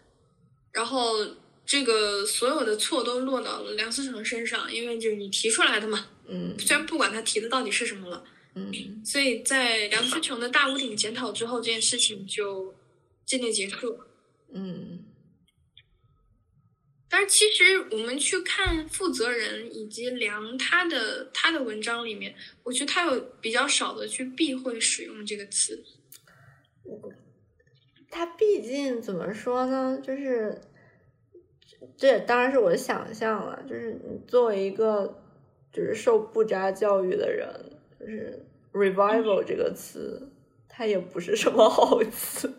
然后这个所有的错都落到了梁思成身上，因为就是你提出来的嘛。嗯虽然不管他提的到底是什么了，嗯所以在梁思成的大屋顶检讨之后，这件事情就渐渐结束了。嗯但是其实我们去看负责人以及梁他的他的文章里面，我觉得他有比较少的去避讳使用这个词。他毕竟怎么说呢？就是这也当然是我的想象了。就是你作为一个就是受不扎教育的人，就是 revival 这个词，它也不是什么好词。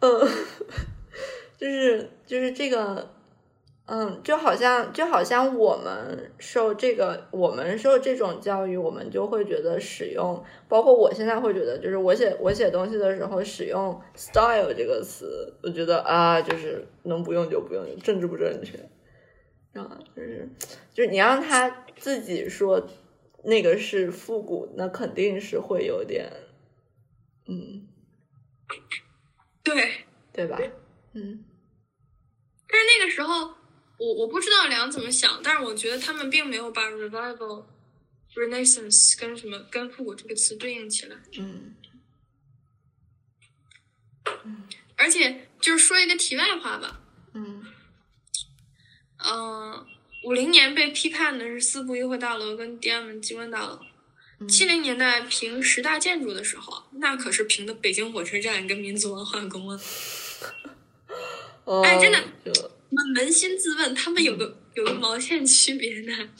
嗯，就是就是这个，嗯，就好像就好像我们受这个，我们受这种教育，我们就会觉得使用，包括我现在会觉得，就是我写我写东西的时候使用 style 这个词，我觉得啊，就是能不用就不用，政治不正确啊，就是就是你让他自己说那个是复古，那肯定是会有点，嗯。对对吧？嗯，但是那个时候，我我不知道梁怎么想，但是我觉得他们并没有把 revival、renaissance 跟什么跟复古这个词对应起来。嗯而且就是说一个题外话吧，嗯嗯，五零年被批判的是四部议会大楼跟天安门机关大楼。七零年代评十大建筑的时候，那可是评的北京火车站跟民族文化宫啊！哦哎真的就我们扪心自问，他们有个有个毛线区别呢？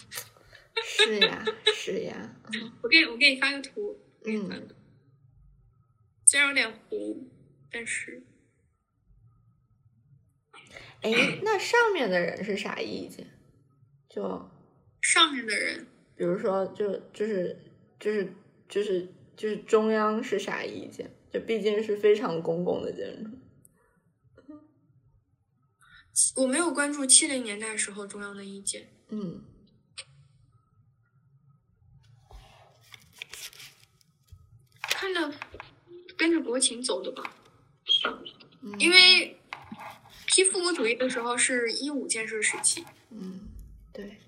是呀是 呀，嗯我给我给你发个图，给你发个嗯。虽然有点糊，但是哎，那上面的人是啥意见？就上面的人比如说，就就是就是就是就是中央是啥意见？就毕竟是非常公共的建筑。我没有关注七零年代时候中央的意见，嗯看着跟着国情走的吧。嗯因为批复古主义的时候是一五建设时期，嗯，对，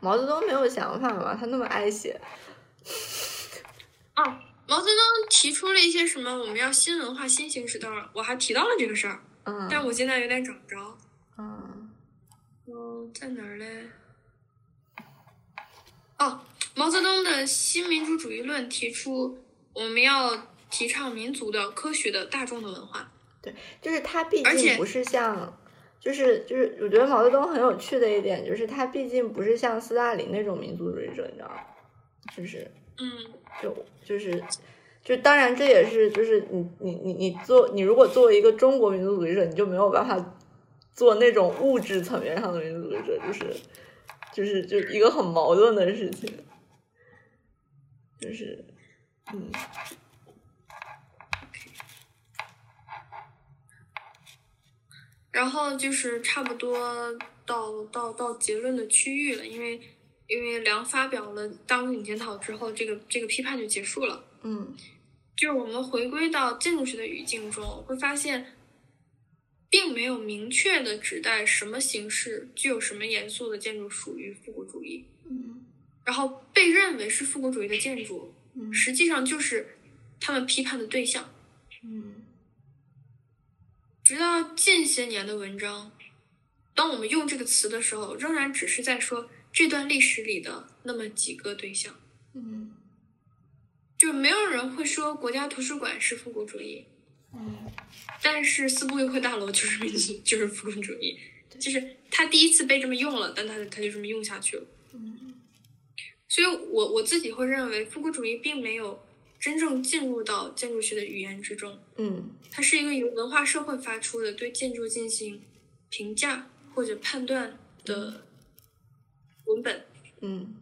毛泽东没有想法嘛，他那么爱写。哦，毛泽东提出了一些什么我们要新文化新形式的，我还提到了这个事儿，嗯但我现在有点找不着。嗯嗯，在哪儿嘞？哦，毛泽东的新民主主义论提出，我们要提倡民族的、科学的、大众的文化。对就是他毕而且竟不是像，就是就是，我觉得毛泽东很有趣的一点就是他毕竟不是像斯大林那种民族主义者，你知道吗？就是嗯，就就是就当然这也是就是你你你你做你如果作为一个中国民族主义者，你就没有办法做那种物质层面上的民族主义者，就是就是就一个很矛盾的事情，就是嗯然后就是差不多到到到结论的区域了，因为因为梁发表了大陆顶检讨之后，这个这个批判就结束了。嗯。就是我们回归到建筑学的语境中，会发现，并没有明确的指代什么形式、具有什么元素的建筑属于复古主义，嗯。然后被认为是复古主义的建筑，嗯。实际上就是他们批判的对象。嗯直到近些年的文章，当我们用这个词的时候，仍然只是在说这段历史里的那么几个对象，嗯。就没有人会说国家图书馆是复古主义，嗯。但是四部议会大楼就是民族，就是复古主义，就是他第一次被这么用了，但他他就这么用下去了。嗯。所以我我自己会认为，复古主义并没有真正进入到建筑学的语言之中，嗯它是一个由文化社会发出的对建筑进行评价或者判断的文本。嗯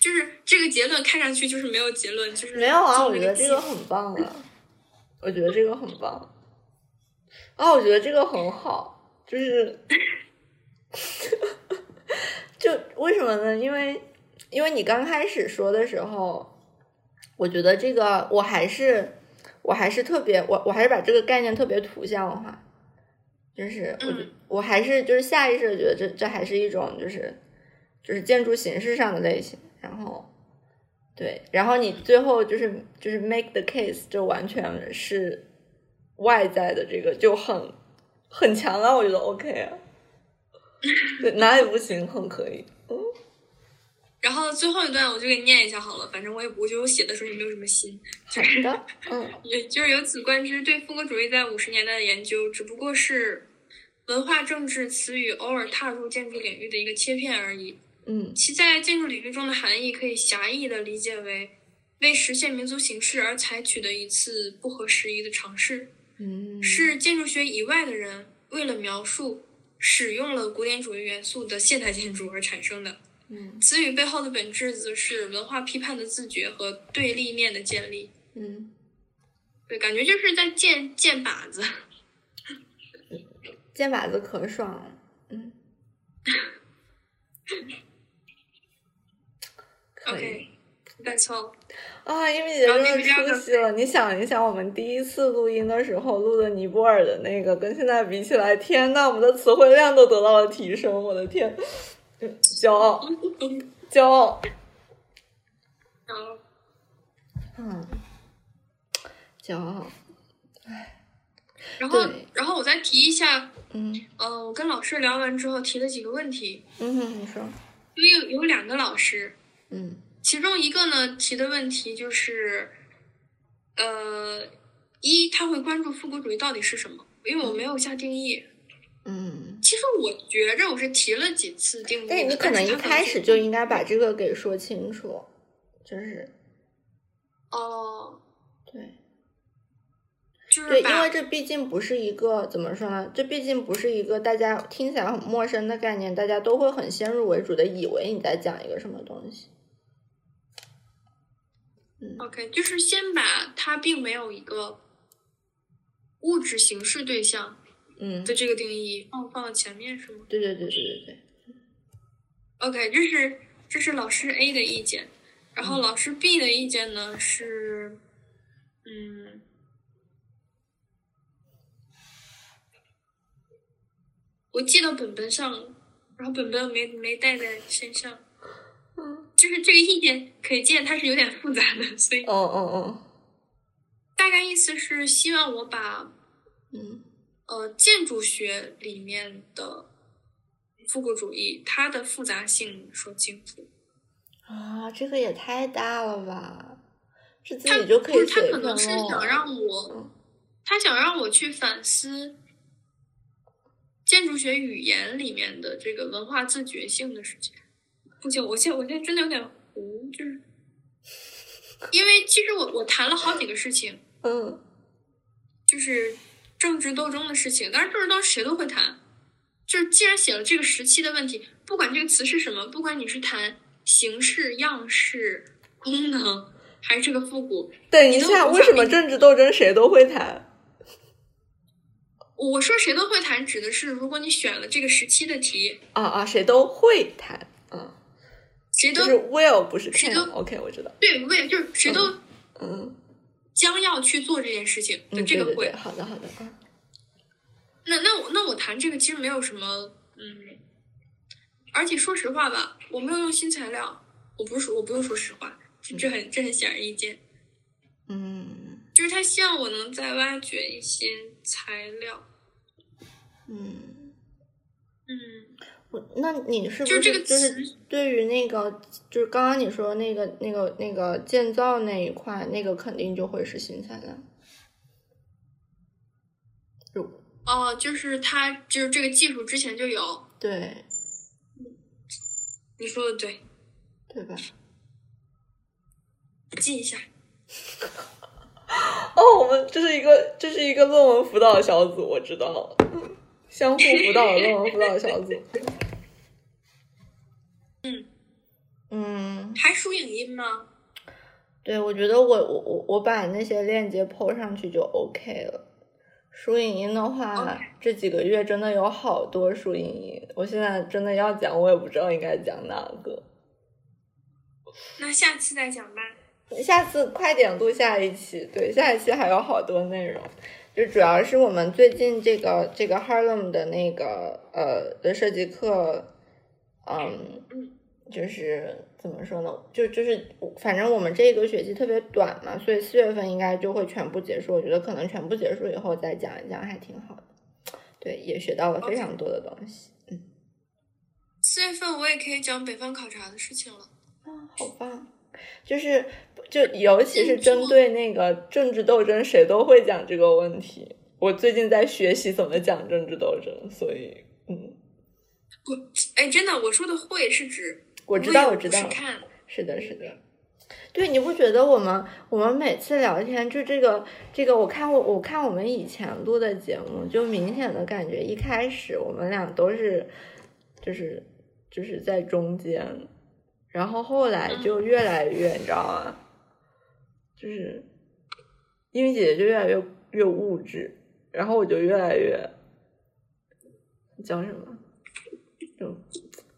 就是这个结论看上去就是没有结论，就是没有啊，我觉得这个很棒啊，我觉得这个很棒。啊，我觉得这个很好，就是 就为什么呢？因为因为你刚开始说的时候，我觉得这个我还是我还是特别我我还是把这个概念特别图像化，就是我我还是就是下意识的觉得这这还是一种就是就是建筑形式上的类型，然后对，然后你最后就是就是 make the case，就完全是外在的这个就很很强啊，我觉得 OK 啊，对，哪里不行，很可以。嗯，然后最后一段我就给你念一下好了，反正我也我觉得我写的时候也没有什么心。是的，嗯，也就是由此观之，对复国主义在五十年代的研究，只不过是文化政治词语偶尔踏入建筑领域的一个切片而已。嗯其在建筑领域中的含义可以狭义的理解为为实现民族形式而采取的一次不合时宜的尝试，嗯，是建筑学以外的人为了描述使用了古典主义元素的现代建筑而产生的。嗯词语背后的本质则是文化批判的自觉和对立面的建立。嗯，对，感觉就是在建建靶子。箭靶子可爽了。嗯，可以。OK，That's all。啊，因为姐真的出息了。你想一想，我们第一次录音的时候录的尼泊尔的那个，跟现在比起来，天呐，我们的词汇量都得到了提升。我的天，嗯骄傲，骄傲。然后嗯，骄傲。然后，然后我再提一下，嗯呃，我跟老师聊完之后提了几个问题，嗯，你说。因为有有两个老师，嗯其中一个呢提的问题就是，呃，一他会关注复古主义到底是什么，因为我没有下定义。嗯。其实我觉着我是提了几次定义的，对你可能一开始就应该把这个给说清楚，就是哦，对。就是对，因为这毕竟不是一个怎么说呢？这毕竟不是一个大家听起来很陌生的概念，大家都会很先入为主的以为你在讲一个什么东西。嗯 OK，就是先把它并没有一个物质形式对象嗯，的这个定义放放到前面是吗？对对对对对对，？OK，这是这是老师 A 的意见，然后老师 B 的意见呢是，嗯，我记到本本上了，然后本本没没带在身上。嗯，就是这个意见可以见它是有点复杂的，所以哦哦哦。大概意思是希望我把哦，嗯呃建筑学里面的复古主义它的复杂性说清楚。啊，这个也太大了吧？是自他己就是他可能是想让我嗯，他想让我去反思建筑学语言里面的这个文化自觉性的事情。不行，我现在我现在真的有点糊，就是因为其实我我谈了好几个事情，嗯就是政治斗争的事情，当然政治斗争谁都会谈。就是既然写了这个时期的问题，不管这个词是什么，不管你是谈形式、样式、功能，还是这个复古，等一下，为什么政治斗争谁都会谈？我说谁都会谈，指的是如果你选了这个时期的题，啊啊，谁都会谈，嗯，谁都就是 will 不是谁 can 都。OK，我知道，对，will 就是谁都嗯将要去做这件事情这个会。对对对，好的好的，嗯那那我那我谈这个其实没有什么，嗯，而且说实话吧，我没有用新材料，我不是说我不用说实话，这这很这很显而易见，嗯就是他希望我能再挖掘一些材料，嗯。那你是不就是这个就是对于那个就是刚刚你说那个那个那个建造那一块，那个肯定就会是新材料。如哦，就是它就是这个技术之前就有，对你说的对，对吧？记一下。哦，我们这是一个这是一个论文辅导小组，我知道，了相互辅导的论文辅导小组。嗯嗯，还输影音吗？对，我觉得我我我我把那些链接 PO 上去就 OK 了。输影音的话这几个月真的有好多输影音，我现在真的要讲，我也不知道应该讲哪个。那下次再讲吧。下次快点录下一期，对，下一期还有好多内容，就主要是我们最近这个这个 Harlem 的那个呃的设计课，嗯，就是怎么说呢？就就是反正我们这个学期特别短嘛，所以四月份应该就会全部结束。我觉得可能全部结束以后再讲一讲还挺好的。对，也学到了非常多的东西。嗯，四月份我也可以讲北方考察的事情了。啊，好棒！就是就尤其是针对那个政治斗争，谁都会讲这个问题。我最近在学习怎么讲政治斗争，所以嗯，我哎，真的，我说的会是指我知道，我知道是，看是的，是的。对，你不觉得我们我们每次聊天就这个这个，我看我我看我们以前录的节目，就明显的感觉一开始我们俩都是就是就是在中间，然后后来就越来越，你知道吗？就是因为姐姐就越来越越物质，然后我就越来越叫什么，就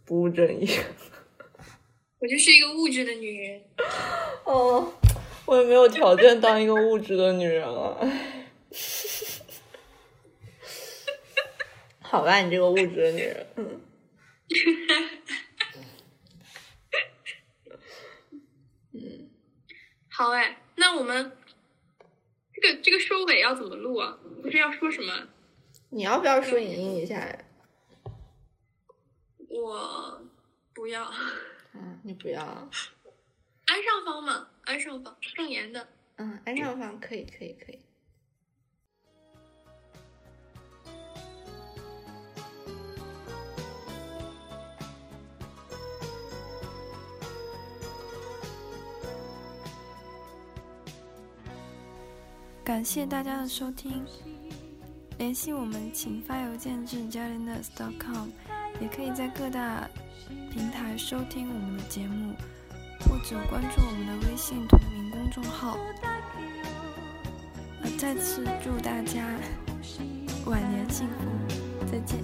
不务正业。我就是一个物质的女人。哦，我也没有条件当一个物质的女人了。唉 好吧，你这个物质的女人，嗯，好哎，那我们这个这个收尾要怎么录啊？不是要说什么？你要不要说影音一下呀？我不要，嗯，你不要，安上方嘛，安上方，正言的。嗯，安上方可以，可以，可以。感谢大家的收听，联系我们请发邮件至 jelliness.com，也可以在各大平台收听我们的节目，或者关注我们的微信同名公众号。那，再次祝大家晚年幸福，再见。